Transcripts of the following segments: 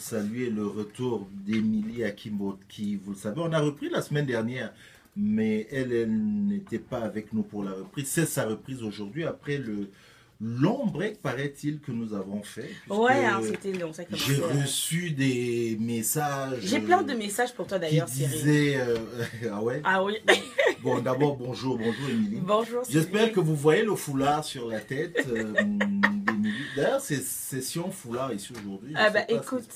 saluer le retour d'Emilie Akimbo qui, vous le savez, on a repris la semaine dernière, mais elle, elle n'était pas avec nous pour la reprise. C'est sa reprise aujourd'hui après le long break, paraît-il, que nous avons fait. Ouais, hein, c'était long. ça J'ai euh, reçu des messages. J'ai plein de messages pour toi d'ailleurs, Cyril. disaient. euh, ah ouais? Ah oui. Bon, d'abord, bonjour, bonjour, Émilie. Bonjour. J'espère que vous voyez le foulard sur la tête euh, d'Émilie. D'ailleurs, c'est session foulard ici aujourd'hui. Ah bah, écoute.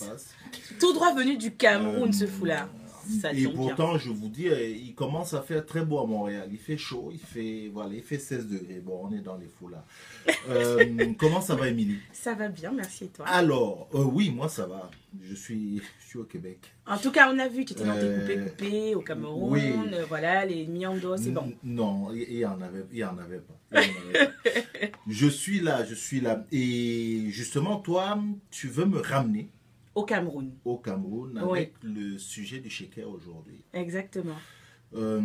Tout droit venu du Cameroun, Euh, ce foulard. Ça Et bien. pourtant, je vous dis, euh, il commence à faire très beau à Montréal. Il fait chaud, il fait, voilà, il fait 16 degrés. Bon, on est dans les foulards. Euh, comment ça va, Émilie? Ça va bien, merci et toi? Alors, euh, oui, moi ça va. Je suis, je suis au Québec. En tout cas, on a vu, tu étais dans tes Euh, coupés-coupés au Cameroun, oui. euh, voilà, les Miando, c'est bon. Non, il il y en avait, il y en avait pas. Il y en avait pas. je suis là, je suis là. Et justement, toi, tu veux me ramener Au Cameroun, au Cameroun Oui. avec le sujet du shaker aujourd'hui. exactement. Euh,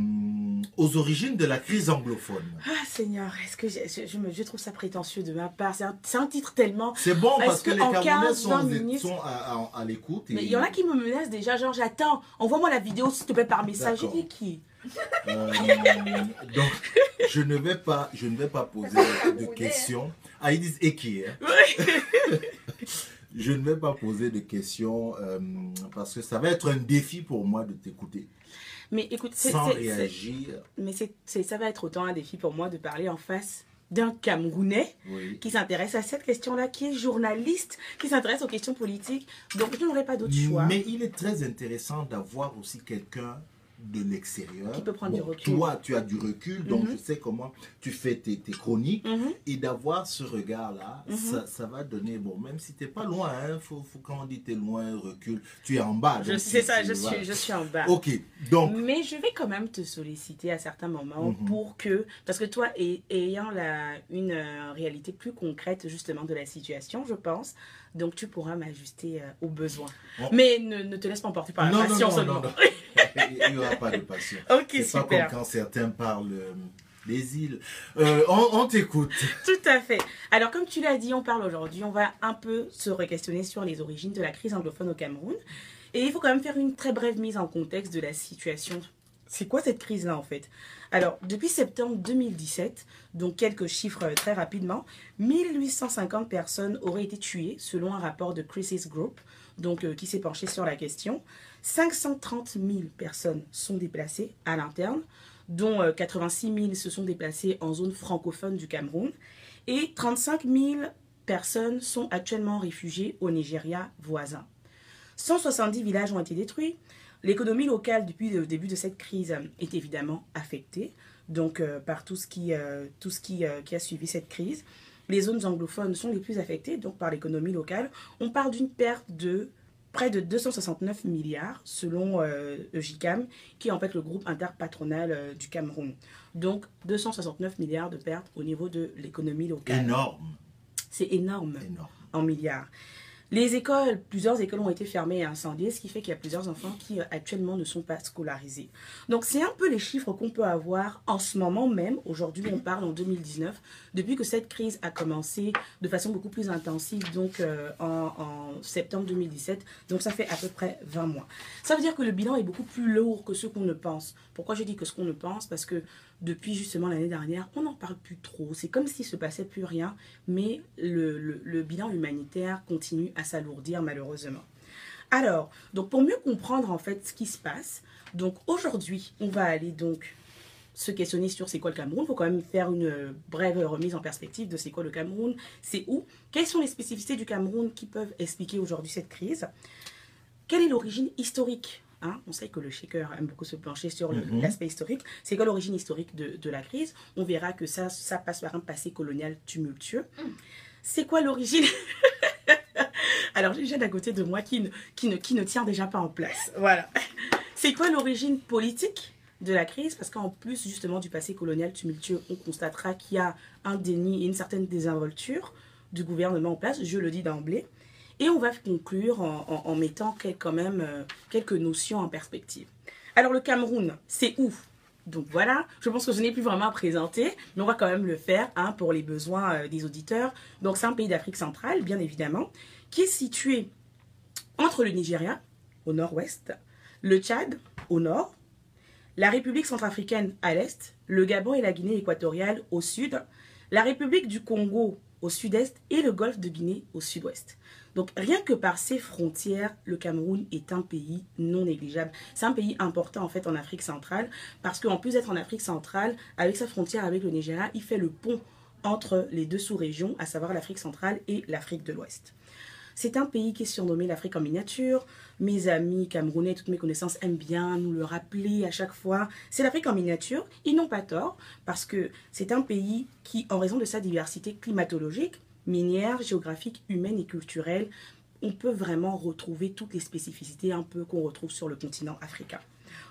aux origines de la crise anglophone. Ah Seigneur, est-ce que je, je me, je trouve ça prétentieux de ma part C'est un, titre tellement... C'est bon Est-ce parce que, que les en Camerounais 15, sont, 20 minutes- sont à, à- à l'écoute. et- Mais il y en a qui me menacent déjà, genre j'attends, envoie-moi la vidéo s'il te plaît par message. J'ai D'accord. dit qui? Euh, donc, je ne vais pas, je ne vais pas poser de questions. Ah, ils disent Eki. Hein? je ne vais pas poser de questions euh, parce que ça va être un défi pour moi de t'écouter Mais écoute, sans réagir. mais ça va être autant un défi pour moi de parler en face d'un Camerounais Oui. qui s'intéresse à cette question-là, qui est journaliste, qui s'intéresse aux questions politiques. Donc je n'aurai pas d'autre choix. Mais il est très intéressant d'avoir aussi quelqu'un de l'extérieur. Qui peut prendre du recul. Toi, tu as du recul, donc Mhm. je sais comment tu fais tes, tes chroniques. Mhm. Et d'avoir ce regard-là, Mhm. ça, ça va donner, bon, même si tu n'es pas loin, hein, faut, faut, quand on dit tu es loin, recul, tu es en bas. C'est ça, je suis, je suis en bas. Ok, donc, Mais je vais quand même te solliciter à certains moments Mhm. pour que, parce que toi, ay- ayant la, une euh, réalité plus concrète justement de la situation, je pense, donc tu pourras m'ajuster euh, aux besoins. Bon. Mais ne, ne te laisse pas emporter par la non, non, passion non, seulement. non, non. il n'y aura pas de passion. C'est pas comme quand certains parlent euh, des îles. Euh, on on t'écoute. Tout à fait. Alors, comme tu l'as dit, on parle aujourd'hui, on va un peu se re-questionner sur les origines de la crise anglophone au Cameroun. Et il faut quand même faire une très brève mise en contexte de la situation. C'est quoi cette crise-là, en fait? Alors, depuis septembre 2017, donc quelques chiffres euh, très rapidement, 1850 personnes auraient été tuées, selon un rapport de Crisis Group, donc euh, qui s'est penché sur la question. 530 000 personnes sont déplacées à l'interne, dont euh, 86 000 se sont déplacées en zone francophone du Cameroun et 35 000 personnes sont actuellement réfugiées au Nigeria voisin. 170 villages ont été détruits. L'économie locale depuis le début de cette crise euh, est évidemment affectée donc euh, par tout ce qui, euh, tout ce qui, euh, qui a suivi cette crise. Les zones anglophones sont les plus affectées donc par l'économie locale. On parle d'une perte de près de 269 milliards selon euh, EGICAM, qui est en fait le groupe interpatronal euh, du Cameroun. Donc 269 milliards de pertes au niveau de l'économie locale. Énorme, C'est énorme énorme. en milliards. Les écoles, plusieurs écoles ont été fermées et incendiées, ce qui fait qu'il y a plusieurs enfants qui euh, actuellement ne sont pas scolarisés. Donc c'est un peu les chiffres qu'on peut avoir en ce moment même. Aujourd'hui, on parle en 2019, depuis que cette crise a commencé de façon beaucoup plus intensive, donc euh, en, en septembre 2017. Donc ça fait à peu près 20 mois. Ça veut dire que le bilan est beaucoup plus lourd que ce qu'on ne pense. Pourquoi je dis que ce qu'on ne pense? Parce que depuis justement l'année dernière, on n'en parle plus trop. C'est comme s'il se passait plus rien, mais le, le- bilan humanitaire continue à s'alourdir malheureusement. Alors, donc pour mieux comprendre en fait ce qui se passe, donc aujourd'hui, on va aller donc se questionner sur c'est quoi le Cameroun. Il faut quand même faire une euh, brève remise en perspective de c'est quoi le Cameroun, c'est où, quelles sont les spécificités du Cameroun qui peuvent expliquer aujourd'hui cette crise, quelle est l'origine historique Hein, on sait que le shaker aime beaucoup se pencher sur Mhm. l'aspect historique. C'est quoi l'origine historique de, de la crise? On verra que ça, ça passe par un passé colonial tumultueux. C'est quoi l'origine? Alors, j'ai Jeanne à côté de moi qui ne, qui, ne, qui ne tient déjà pas en place. Voilà. C'est quoi l'origine politique de la crise? Parce qu'en plus, justement, du passé colonial tumultueux, on constatera qu'il y a un déni et une certaine désinvolture du gouvernement en place, je le dis d'emblée. Et on va conclure en, mettant quand même euh, quelques notions en perspective. Alors, le Cameroun, c'est où? Donc voilà, je pense que je n'ai plus vraiment à présenter, mais on va quand même le faire hein, pour les besoins euh, des auditeurs. Donc c'est un pays d'Afrique centrale, bien évidemment, qui est situé entre le Nigeria, au nord-ouest, le Tchad, au nord, la République centrafricaine à l'est, le Gabon et la Guinée équatoriale au sud, la République du Congo au sud-est et le golfe de Guinée au sud-ouest. Donc rien que par ces frontières, le Cameroun est un pays non négligeable. C'est un pays important en fait en Afrique centrale parce qu'en plus d'être en Afrique centrale, avec sa frontière avec le Nigeria, il fait le pont entre les deux sous-régions, à savoir l'Afrique centrale et l'Afrique de l'Ouest. C'est un pays qui est surnommé l'Afrique en miniature. Mes amis camerounais, toutes mes connaissances aiment bien nous le rappeler à chaque fois. C'est l'Afrique en miniature. Ils n'ont pas tort parce que c'est un pays qui, en raison de sa diversité climatologique, minière, géographique, humaine et culturelle, on peut vraiment retrouver toutes les spécificités un peu qu'on retrouve sur le continent africain.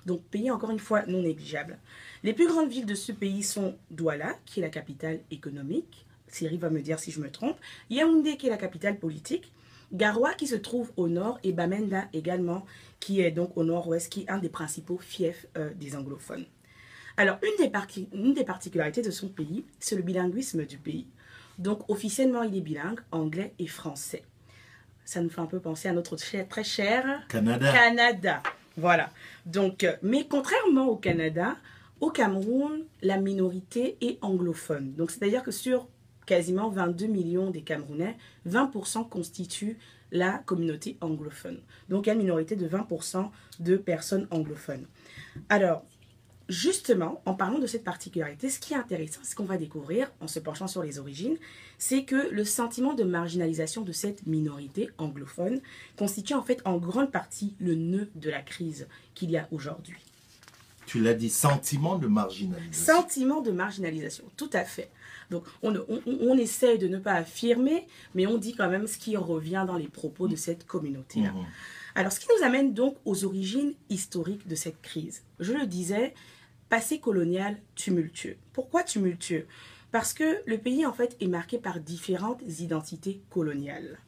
Donc pays encore une fois non négligeable. Les plus grandes villes de ce pays sont Douala, qui est la capitale économique, Siri va me dire si je me trompe, Yaoundé, qui est la capitale politique, Garoua, qui se trouve au nord, et Bamenda également, qui est donc au nord-ouest, qui est un des principaux fiefs euh, des anglophones. Alors, une des, une des particularités de son pays, c'est le bilinguisme du pays. Donc, officiellement, il est bilingue, anglais et français. Ça nous fait un peu penser à notre très cher Canada. Canada. Voilà. Donc, euh, mais contrairement au Canada, au Cameroun, la minorité est anglophone. Donc, c'est-à-dire que sur quasiment 22 millions des Camerounais, 20% constituent la communauté anglophone. Donc, il y a une minorité de 20% de personnes anglophones. Alors, justement, en parlant de cette particularité, ce qui est intéressant, ce qu'on va découvrir en se penchant sur les origines, c'est que le sentiment de marginalisation de cette minorité anglophone constitue en fait en grande partie le nœud de la crise qu'il y a aujourd'hui. Tu l'as dit, sentiment de marginalisation. Sentiment de marginalisation, tout à fait. Donc on, on, essaie de ne pas affirmer, mais on dit quand même ce qui revient dans les propos de cette communauté. Mhm. Alors ce qui nous amène donc aux origines historiques de cette crise. Je le disais, passé colonial tumultueux. Pourquoi tumultueux? Parce que le pays en fait est marqué par différentes identités coloniales.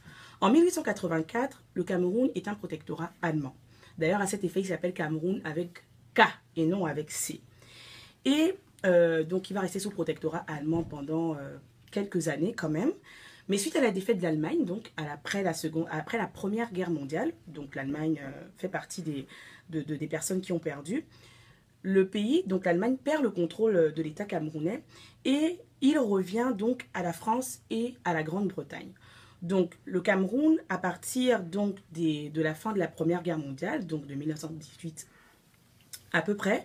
En 1884, le Cameroun est un protectorat allemand. D'ailleurs, à cet effet, il s'appelle Cameroun avec K et non avec C. Et euh, donc, il va rester sous protectorat allemand pendant euh, quelques années quand même. Mais suite à la défaite de l'Allemagne, donc après la, Première Guerre mondiale, donc l'Allemagne euh, fait partie des, personnes qui ont perdu, le pays, donc l'Allemagne, perd le contrôle de l'État camerounais et il revient donc à la France et à la Grande-Bretagne. Donc le Cameroun, à partir donc de la fin de la Première Guerre mondiale, donc de 1918 à peu près,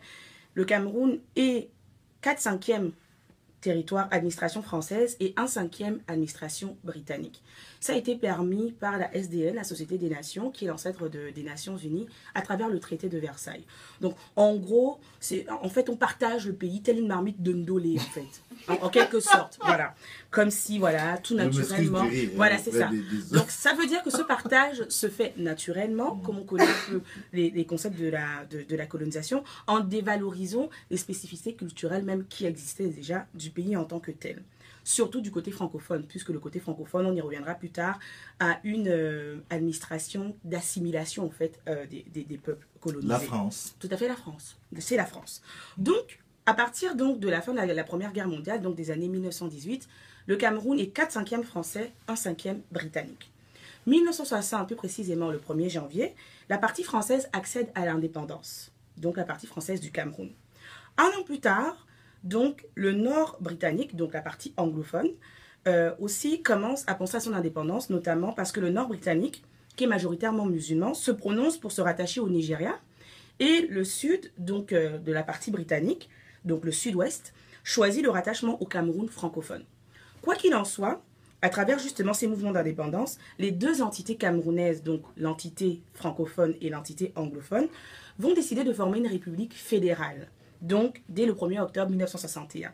le Cameroun est 4 5e territoire administration française et un cinquième administration britannique. Ça a été permis par la SDN, la Société des Nations, qui est l'ancêtre de, des Nations Unies, à travers le traité de Versailles. Donc, en gros, c'est en fait, on partage le pays tel une marmite de Ndolé, en fait, en, quelque sorte, voilà, comme si, voilà, tout naturellement, voilà, c'est ça. Donc, ça veut dire que ce partage se fait naturellement, comme on connaît un peu les, concepts de la, de, de la colonisation, en dévalorisant les spécificités culturelles même qui existaient déjà du pays en tant que tel. Surtout du côté francophone, puisque le côté francophone, on y reviendra plus tard, a une euh, administration d'assimilation en fait euh, des, des, peuples colonisés. La France. Tout à fait la France. C'est la France. Donc, à partir donc de la fin de la, Première Guerre mondiale, donc des années 1918, le Cameroun est 4 5e français, 1 5e britannique. 1960, plus précisément le 1er janvier, la partie française accède à l'indépendance, donc la partie française du Cameroun. Un an plus tard, donc le nord britannique, donc la partie anglophone, euh, aussi commence à penser à son indépendance, notamment parce que le nord britannique, qui est majoritairement musulman, se prononce pour se rattacher au Nigeria, et le sud, donc euh, de la partie britannique, donc le sud-ouest, choisit le rattachement au Cameroun francophone. Quoi qu'il en soit, à travers justement ces mouvements d'indépendance, les deux entités camerounaises, donc l'entité francophone et l'entité anglophone, vont décider de former une république fédérale donc dès le 1er octobre 1961.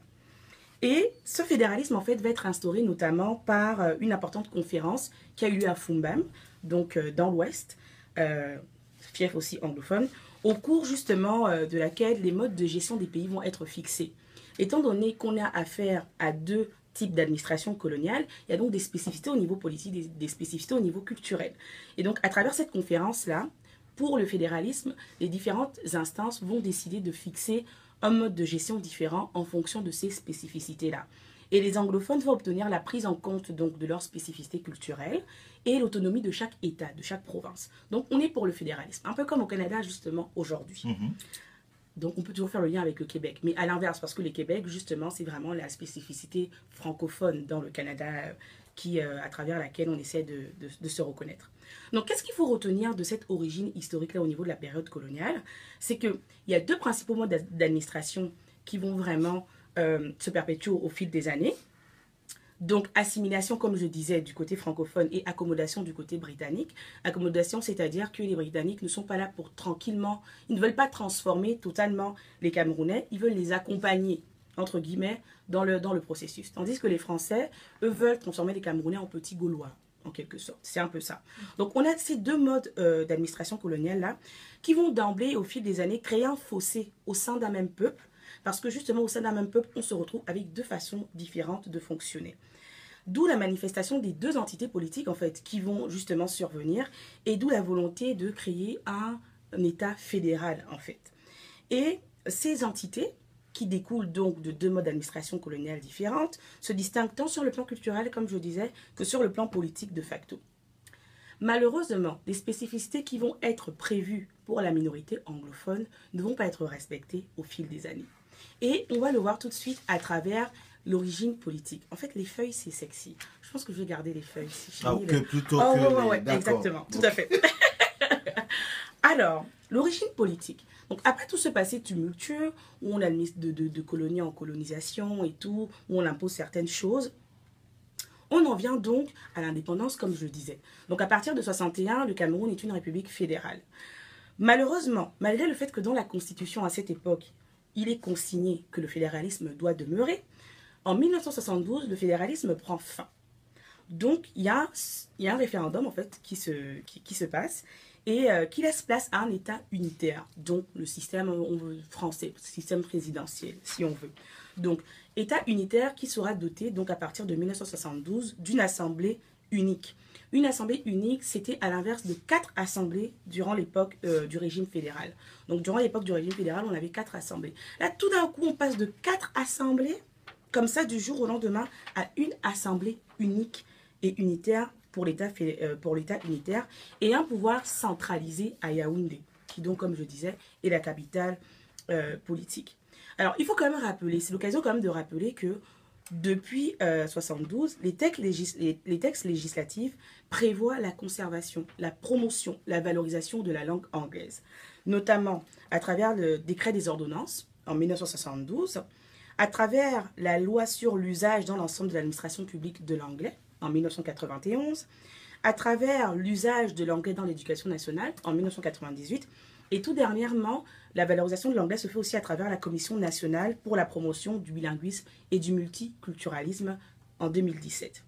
Et ce fédéralisme, en fait, va être instauré notamment par euh, une importante conférence qui a eu lieu à Fumbam, donc euh, dans l'Ouest, euh, fief aussi anglophone, au cours justement de laquelle les modes de gestion des pays vont être fixés. Étant donné qu'on a affaire à deux types d'administration coloniale, il y a donc des spécificités au niveau politique, des, des spécificités au niveau culturel. Et donc, à travers cette conférence-là, pour le fédéralisme, les différentes instances vont décider de fixer un mode de gestion différent en fonction de ces spécificités-là. Et les anglophones vont obtenir la prise en compte donc de leur spécificité culturelle et l'autonomie de chaque État, de chaque province. Donc on est pour le fédéralisme, un peu comme au Canada justement aujourd'hui. Mhm. Donc on peut toujours faire le lien avec le Québec, mais à l'inverse, parce que le Québec, justement, c'est vraiment la spécificité francophone dans le Canada qui, euh, à travers laquelle on essaie de, se reconnaître. Donc qu'est-ce qu'il faut retenir de cette origine historique-là au niveau de la période coloniale? C'est qu'il y a deux principaux modes d'ad- d'administration qui vont vraiment euh, se perpétuer au fil des années. Donc, assimilation, comme je disais, du côté francophone et accommodation du côté britannique. Accommodation, c'est-à-dire que les Britanniques ne sont pas là pour tranquillement, ils ne veulent pas transformer totalement les Camerounais, ils veulent les accompagner, entre guillemets, dans le, dans le processus. Tandis que les Français, eux, veulent transformer les Camerounais en petits Gaulois, en quelque sorte. C'est un peu ça. Donc, on a ces deux modes euh, d'administration coloniale-là qui vont d'emblée, au fil des années, créer un fossé au sein d'un même peuple parce que justement, au sein d'un même peuple, on se retrouve avec deux façons différentes de fonctionner. D'où la manifestation des deux entités politiques, en fait, qui vont justement survenir, et d'où la volonté de créer un, un État fédéral, en fait. Et ces entités, qui découlent donc de deux modes d'administration coloniale différentes, se distinguent tant sur le plan culturel, comme je disais, que sur le plan politique de facto. Malheureusement, les spécificités qui vont être prévues pour la minorité anglophone ne vont pas être respectées au fil des années. Et on va le voir tout de suite à travers l'origine politique. En fait, les feuilles, c'est sexy. Je pense que je vais garder les feuilles. Si Ah, le- plutôt Oh, que ouais, ouais, les- exactement, tout à fait. Alors, l'origine politique. Donc, après tout ce passé tumultueux, où on administre de, de, de colonie en colonisation et tout, où on impose certaines choses, on en vient donc à l'indépendance, comme je le disais. Donc, à partir de 61, le Cameroun est une république fédérale. Malheureusement, malgré le fait que dans la Constitution à cette époque, il est consigné que le fédéralisme doit demeurer, en 1972, le fédéralisme prend fin. Donc, il y a, y a un référendum, en fait, qui se, qui se passe et euh, qui laisse place à un État unitaire, donc le système français, système présidentiel, si on veut. Donc, État unitaire qui sera doté, donc à partir de 1972, d'une assemblée unique. Une assemblée unique, c'était à l'inverse de quatre assemblées durant l'époque euh, du régime fédéral. Donc, durant l'époque du régime fédéral, on avait quatre assemblées. Là, tout d'un coup, on passe de quatre assemblées, comme ça, du jour au lendemain, à une assemblée unique et unitaire pour l'État fé- euh, pour l'État unitaire et un pouvoir centralisé à Yaoundé, qui donc, comme je disais, est la capitale euh, politique. Alors, il faut quand même rappeler, c'est l'occasion quand même de rappeler que depuis euh, 72, les textes, légis- les- les textes législatifs prévoient la conservation, la promotion, la valorisation de la langue anglaise, notamment à travers le décret des ordonnances en 1972, à travers la loi sur l'usage dans l'ensemble de l'administration publique de l'anglais en 1991, à travers l'usage de l'anglais dans l'éducation nationale en 1998, et tout dernièrement, la valorisation de l'anglais se fait aussi à travers la Commission nationale pour la promotion du bilinguisme et du multiculturalisme en 2017.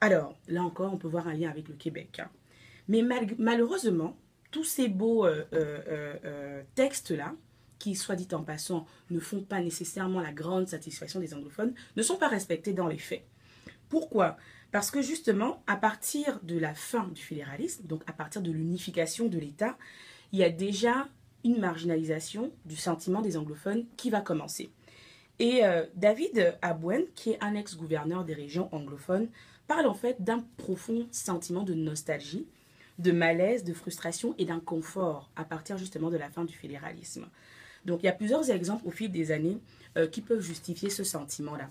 Alors, là encore, on peut voir un lien avec le Québec. hein. Mais mal- malheureusement, tous ces beaux euh, euh, euh, textes-là, qui, soit dit en passant, ne font pas nécessairement la grande satisfaction des anglophones, ne sont pas respectés dans les faits. Pourquoi? Parce que justement, à partir de la fin du fédéralisme, donc à partir de l'unification de l'État, il y a déjà une marginalisation du sentiment des anglophones qui va commencer. Et euh, David Abouen, qui est un ex-gouverneur des régions anglophones, parle en fait d'un profond sentiment de nostalgie, de malaise, de frustration et d'inconfort à partir justement de la fin du fédéralisme. Donc il y a plusieurs exemples au fil des années euh, qui peuvent justifier ce sentiment-là.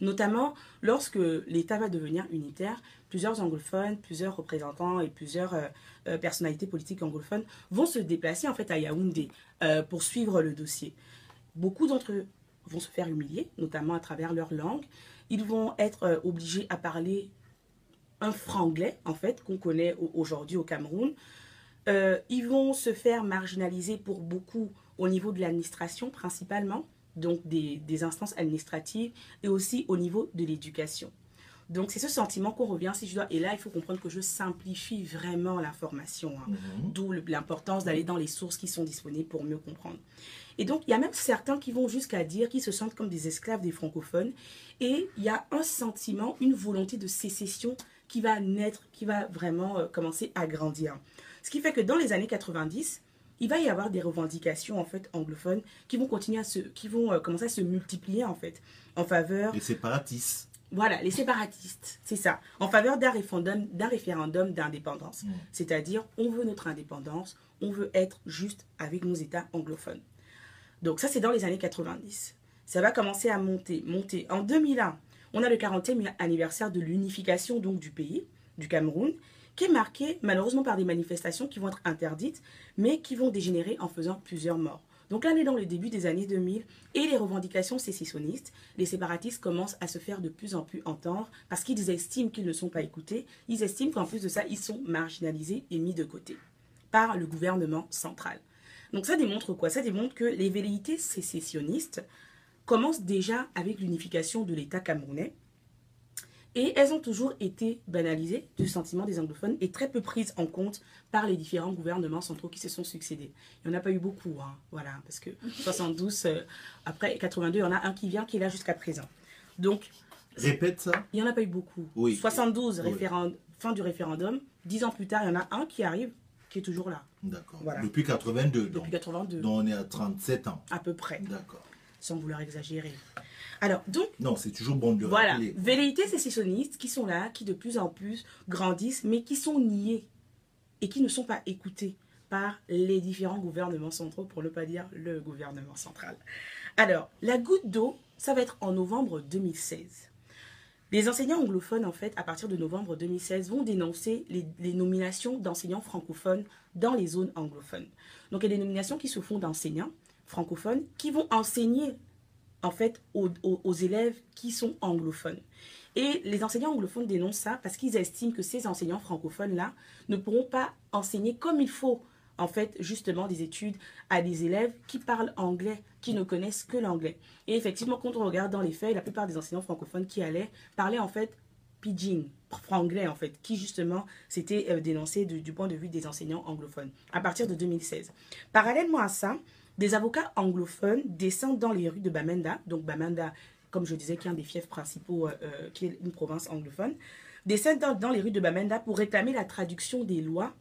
Notamment lorsque l'État va devenir unitaire, plusieurs anglophones, plusieurs représentants et plusieurs euh, euh, personnalités politiques anglophones vont se déplacer en fait à Yaoundé euh, pour suivre le dossier. Beaucoup d'entre eux vont se faire humilier, notamment à travers leur langue. Ils vont être obligés à parler un franglais, en fait, qu'on connaît au- aujourd'hui au Cameroun. Ils vont se faire marginaliser pour beaucoup au niveau de l'administration principalement, donc des, des instances administratives, et aussi au niveau de l'éducation. Donc c'est ce sentiment qu'on revient, si je dois, et là il faut comprendre que je simplifie vraiment l'information, hein. Mhm. d'où l'importance d'aller dans les sources qui sont disponibles pour mieux comprendre. Et donc il y a même certains qui vont jusqu'à dire qu'ils se sentent comme des esclaves des francophones, et il y a un sentiment, une volonté de sécession qui va naître, qui va vraiment euh, commencer à grandir. Ce qui fait que dans les années 90, il va y avoir des revendications en fait anglophones qui vont continuer à se, qui vont euh, commencer à se multiplier en fait en faveur. Les séparatistes. Voilà, les séparatistes, c'est ça, en faveur d'un référendum, d'un référendum d'indépendance. Mm. C'est-à-dire, on veut notre indépendance, on veut être juste avec nos États anglophones. Donc ça, c'est dans les années 90. Ça va commencer à monter, monter. En 2001, on a le 40e anniversaire de l'unification donc du pays, du Cameroun, qui est marqué malheureusement par des manifestations qui vont être interdites, mais qui vont dégénérer en faisant plusieurs morts. Donc là, on est dans le début des années 2000 et les revendications sécessionnistes, les séparatistes commencent à se faire de plus en plus entendre parce qu'ils estiment qu'ils ne sont pas écoutés. Ils estiment qu'en plus de ça, ils sont marginalisés et mis de côté par le gouvernement central. Donc ça démontre quoi? Ça démontre que les velléités sécessionnistes commencent déjà avec l'unification de l'État camerounais et elles ont toujours été banalisées du sentiment des anglophones et très peu prises en compte par les différents gouvernements centraux qui se sont succédés. Il n'y en a pas eu beaucoup, hein, voilà, parce que 72, euh, après 82, il y en a un qui vient qui est là jusqu'à présent. Donc, Répète ça. il n'y en a pas eu beaucoup. Oui. 72, Oui. référend- fin du référendum. Dix ans plus tard, il y en a un qui arrive, qui est toujours là, D'accord. Voilà. Depuis 82, donc. depuis 82, Donc on est à 37 ans. à peu près, D'accord. Sans vouloir exagérer. Alors, donc, Non, c'est toujours bon de le Voilà, rappeler. velléités sécessionnistes qui sont là, qui de plus en plus grandissent, mais qui sont niées et qui ne sont pas écoutées par les différents gouvernements centraux, pour ne pas dire le gouvernement central. Alors, la goutte d'eau, ça va être en novembre 2016. Les enseignants anglophones, en fait, à partir de novembre 2016, vont dénoncer les, les nominations d'enseignants francophones dans les zones anglophones. Donc, il y a des nominations qui se font d'enseignants francophones qui vont enseigner en fait aux, élèves qui sont anglophones. Et les enseignants anglophones dénoncent ça parce qu'ils estiment que ces enseignants francophones-là ne pourront pas enseigner comme il faut, en fait, justement, des études à des élèves qui parlent anglais, qui ne connaissent que l'anglais. Et effectivement, quand on regarde dans les faits, la plupart des enseignants francophones qui allaient parlaient en fait pidgin, franglais en fait, qui justement s'était euh, dénoncé du point de vue des enseignants anglophones à partir de 2016. Parallèlement à ça, des avocats anglophones descendent dans les rues de Bamenda, donc Bamenda, comme je disais, qui est un des fiefs principaux, euh, euh, qui est une province anglophone, descendent dans, les rues de Bamenda pour réclamer la traduction des lois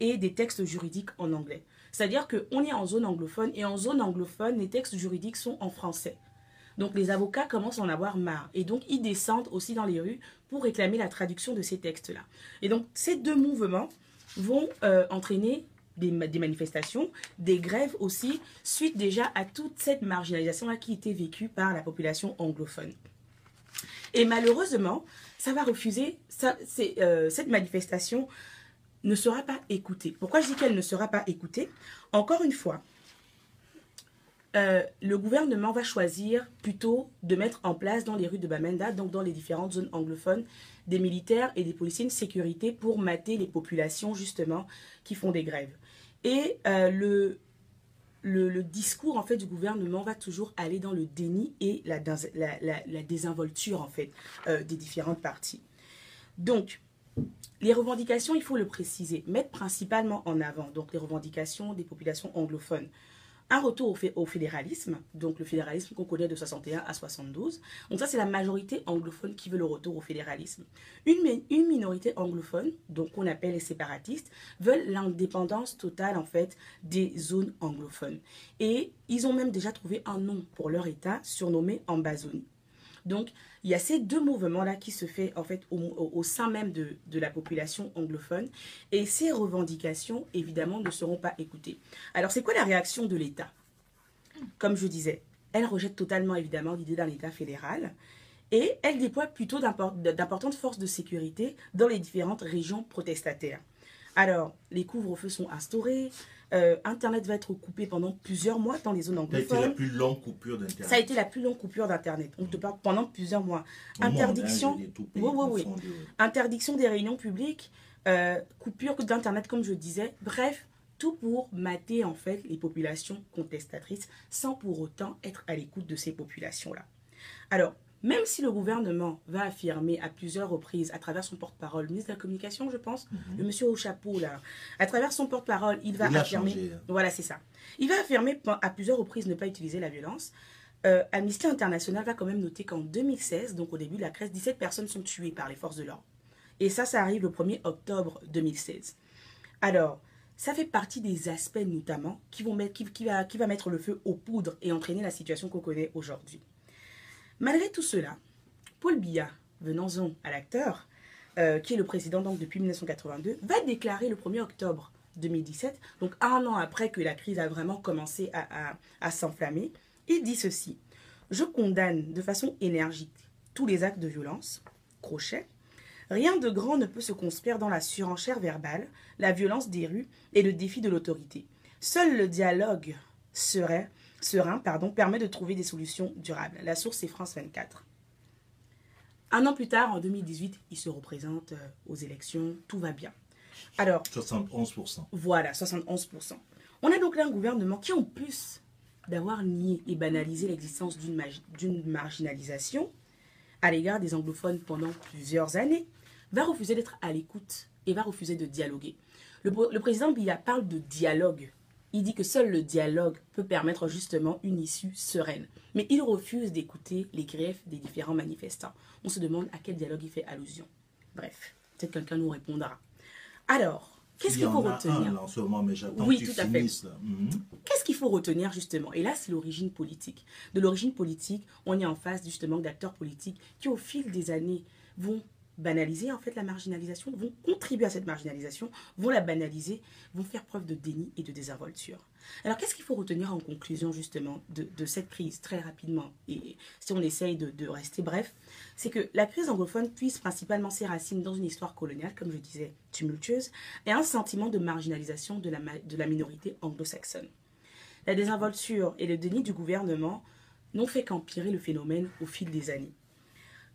et des textes juridiques en anglais. C'est-à-dire qu'on est en zone anglophone et en zone anglophone, les textes juridiques sont en français. Donc les avocats commencent à en avoir marre et donc ils descendent aussi dans les rues pour réclamer la traduction de ces textes-là. Et donc ces deux mouvements vont euh, entraîner des, ma- des manifestations, des grèves aussi, suite déjà à toute cette marginalisation-là qui était vécue par la population anglophone. Et malheureusement, ça va refuser, euh, cette manifestation ne sera pas écoutée. Pourquoi je dis qu'elle ne sera pas écoutée? Encore une fois, euh, le gouvernement va choisir plutôt de mettre en place dans les rues de Bamenda, donc dans les différentes zones anglophones, des militaires et des policiers de sécurité pour mater les populations justement qui font des grèves. Et euh, le, le, discours en fait du gouvernement va toujours aller dans le déni et la- la désinvolture en fait euh, des différentes parties. Donc, les revendications, il faut le préciser, mettent principalement en avant donc les revendications des populations anglophones. Un retour au, fé- au fédéralisme, donc le fédéralisme qu'on connaît de 61 à 72. Donc ça, c'est la majorité anglophone qui veut le retour au fédéralisme. Une minorité anglophone, donc qu'on appelle les séparatistes, veulent l'indépendance totale en fait des zones anglophones. Et ils ont même déjà trouvé un nom pour leur État surnommé Ambazonie. Donc, il y a ces deux mouvements-là qui se fait en fait au, sein même de, de la population anglophone. Et ces revendications, évidemment, ne seront pas écoutées. Alors, c'est quoi la réaction de l'État? Comme je disais, elle rejette totalement, évidemment, l'idée d'un État fédéral. Et elle déploie plutôt d'impor- d'importantes forces de sécurité dans les différentes régions protestataires. Alors, les couvre-feux sont instaurés, euh, Internet va être coupé pendant plusieurs mois dans les zones Ça a été la anglophones. plus longue coupure d'Internet. Ça a été la plus longue coupure d'Internet. On te parle pendant plusieurs mois. Hein, Interdiction, Oui, oui, oui. interdiction des réunions publiques, euh, coupure d'Internet, comme je disais. Bref, tout pour mater en fait les populations contestatrices sans pour autant être à l'écoute de ces populations-là. Alors, même si le gouvernement va affirmer à plusieurs reprises, à travers son porte-parole, le ministre de la Communication, je pense, le monsieur au chapeau là, à travers son porte-parole, il va Il affirmer. changé, hein. Voilà, c'est ça. Il va affirmer à plusieurs reprises ne pas utiliser la violence. Euh, Amnesty International va quand même noter qu'en 2016, donc au début de la crise, 17 personnes sont tuées par les forces de l'ordre. Et ça, ça arrive le 1er octobre 2016. Alors, ça fait partie des aspects notamment qui, vont mettre, qui, va, qui va mettre le feu aux poudres et entraîner la situation qu'on connaît aujourd'hui. Malgré tout cela, Paul Biya, venons-en à l'acteur, euh, qui est le président donc depuis 1982, va déclarer le 1er octobre 2017, donc un an après que la crise a vraiment commencé à, à s'enflammer, il dit ceci. Je condamne de façon énergique tous les actes de violence, crochet, Rien de grand ne peut se construire dans la surenchère verbale, la violence des rues et le défi de l'autorité. Seul le dialogue serait, serein pardon, permet de trouver des solutions durables. La source est France 24. Un an plus tard, en 2018, il se représente euh, aux élections, tout va bien. Alors, 71%. Voilà, 71%. On a donc là un gouvernement qui, en plus d'avoir nié et banalisé l'existence d'une marginalisation à l'égard des anglophones pendant plusieurs années, va refuser d'être à l'écoute et va refuser de dialoguer. Le, président Biya parle de dialogue. Il dit que seul le dialogue peut permettre justement une issue sereine. Mais il refuse d'écouter les griefs des différents manifestants. On se demande à quel dialogue il fait allusion. Bref, peut-être quelqu'un nous répondra. Alors, qu'est-ce qu'il faut retenir en ce moment, mais j'attends oui, tout à fait. Mhm. Qu'est-ce qu'il faut retenir justement? Et là, c'est l'origine politique. De l'origine politique, on est en face justement d'acteurs politiques qui, au fil des années, vont banaliser en fait la marginalisation, vont contribuer à cette marginalisation, vont la banaliser, vont faire preuve de déni et de désinvolture. Alors qu'est-ce qu'il faut retenir en conclusion justement de, cette crise très rapidement Et si on essaye de, rester bref, c'est que la crise anglophone puise principalement ses racines dans une histoire coloniale, comme je disais, tumultueuse, et un sentiment de marginalisation de la, de la minorité anglo-saxonne. La désinvolture et le déni du gouvernement n'ont fait qu'empirer le phénomène au fil des années.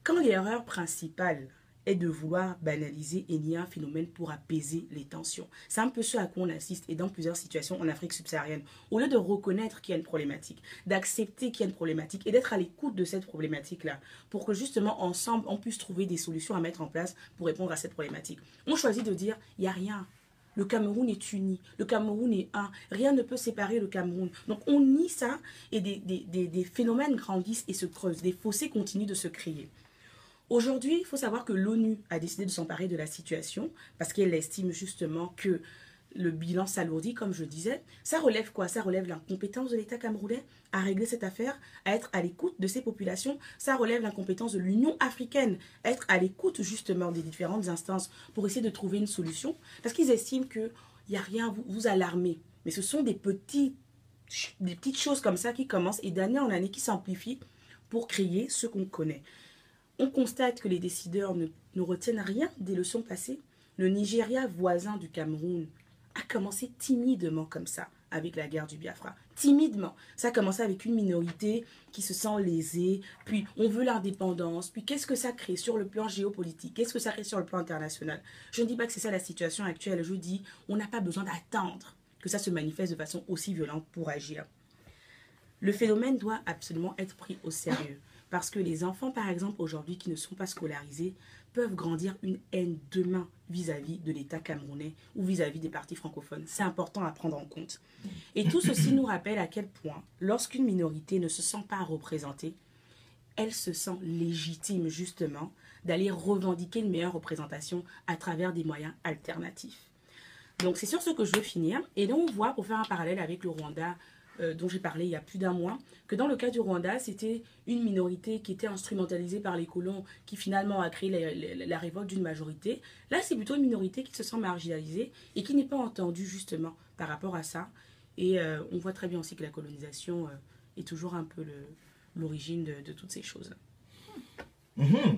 Quand l'erreur principale est de vouloir banaliser et nier un phénomène pour apaiser les tensions. C'est un peu ce à quoi on assiste et dans plusieurs situations en Afrique subsaharienne. Au lieu de reconnaître qu'il y a une problématique, d'accepter qu'il y a une problématique et d'être à l'écoute de cette problématique-là pour que justement ensemble on puisse trouver des solutions à mettre en place pour répondre à cette problématique. On choisit de dire il n'y a rien. Le Cameroun est uni, le Cameroun est un, rien ne peut séparer le Cameroun. Donc on nie ça et des, des, des phénomènes grandissent et se creusent, des fossés continuent de se créer. Aujourd'hui, il faut savoir que l'ONU a décidé de s'emparer de la situation parce qu'elle estime justement que le bilan s'alourdit, comme je disais. Ça relève quoi? Ça relève l'incompétence de l'État camerounais à régler cette affaire, à être à l'écoute de ces populations. Ça relève l'incompétence de l'Union africaine, à être à l'écoute justement des différentes instances pour essayer de trouver une solution. Parce qu'ils estiment qu'il n'y a rien à vous, alarmer. Mais ce sont des, des petites choses comme ça qui commencent et d'année en année qui s'amplifient pour créer ce qu'on connaît. On constate que les décideurs ne, retiennent rien des leçons passées. Le Nigeria voisin du Cameroun a commencé timidement comme ça avec la guerre du Biafra. Timidement. Ça a commencé avec une minorité qui se sent lésée, puis on veut l'indépendance, puis qu'est-ce que ça crée sur le plan géopolitique, qu'est-ce que ça crée sur le plan international? Je ne dis pas que c'est ça la situation actuelle, je dis on n'a pas besoin d'attendre que ça se manifeste de façon aussi violente pour agir. Le phénomène doit absolument être pris au sérieux. Parce que les enfants, par exemple, aujourd'hui, qui ne sont pas scolarisés, peuvent grandir une haine demain vis-à-vis de l'État camerounais ou vis-à-vis des partis francophones. C'est important à prendre en compte. Et tout ceci nous rappelle à quel point, lorsqu'une minorité ne se sent pas représentée, elle se sent légitime justement d'aller revendiquer une meilleure représentation à travers des moyens alternatifs. Donc c'est sur ce que je veux finir. Et donc on voit, pour faire un parallèle avec le Rwanda, euh, dont j'ai parlé il y a plus d'un mois, que dans le cas du Rwanda, c'était une minorité qui était instrumentalisée par les colons qui finalement a créé la, révolte d'une majorité. Là, c'est plutôt une minorité qui se sent marginalisée et qui n'est pas entendue justement par rapport à ça. Et euh, on voit très bien aussi que la colonisation euh, est toujours un peu l'origine de, toutes ces choses. Mm-hmm.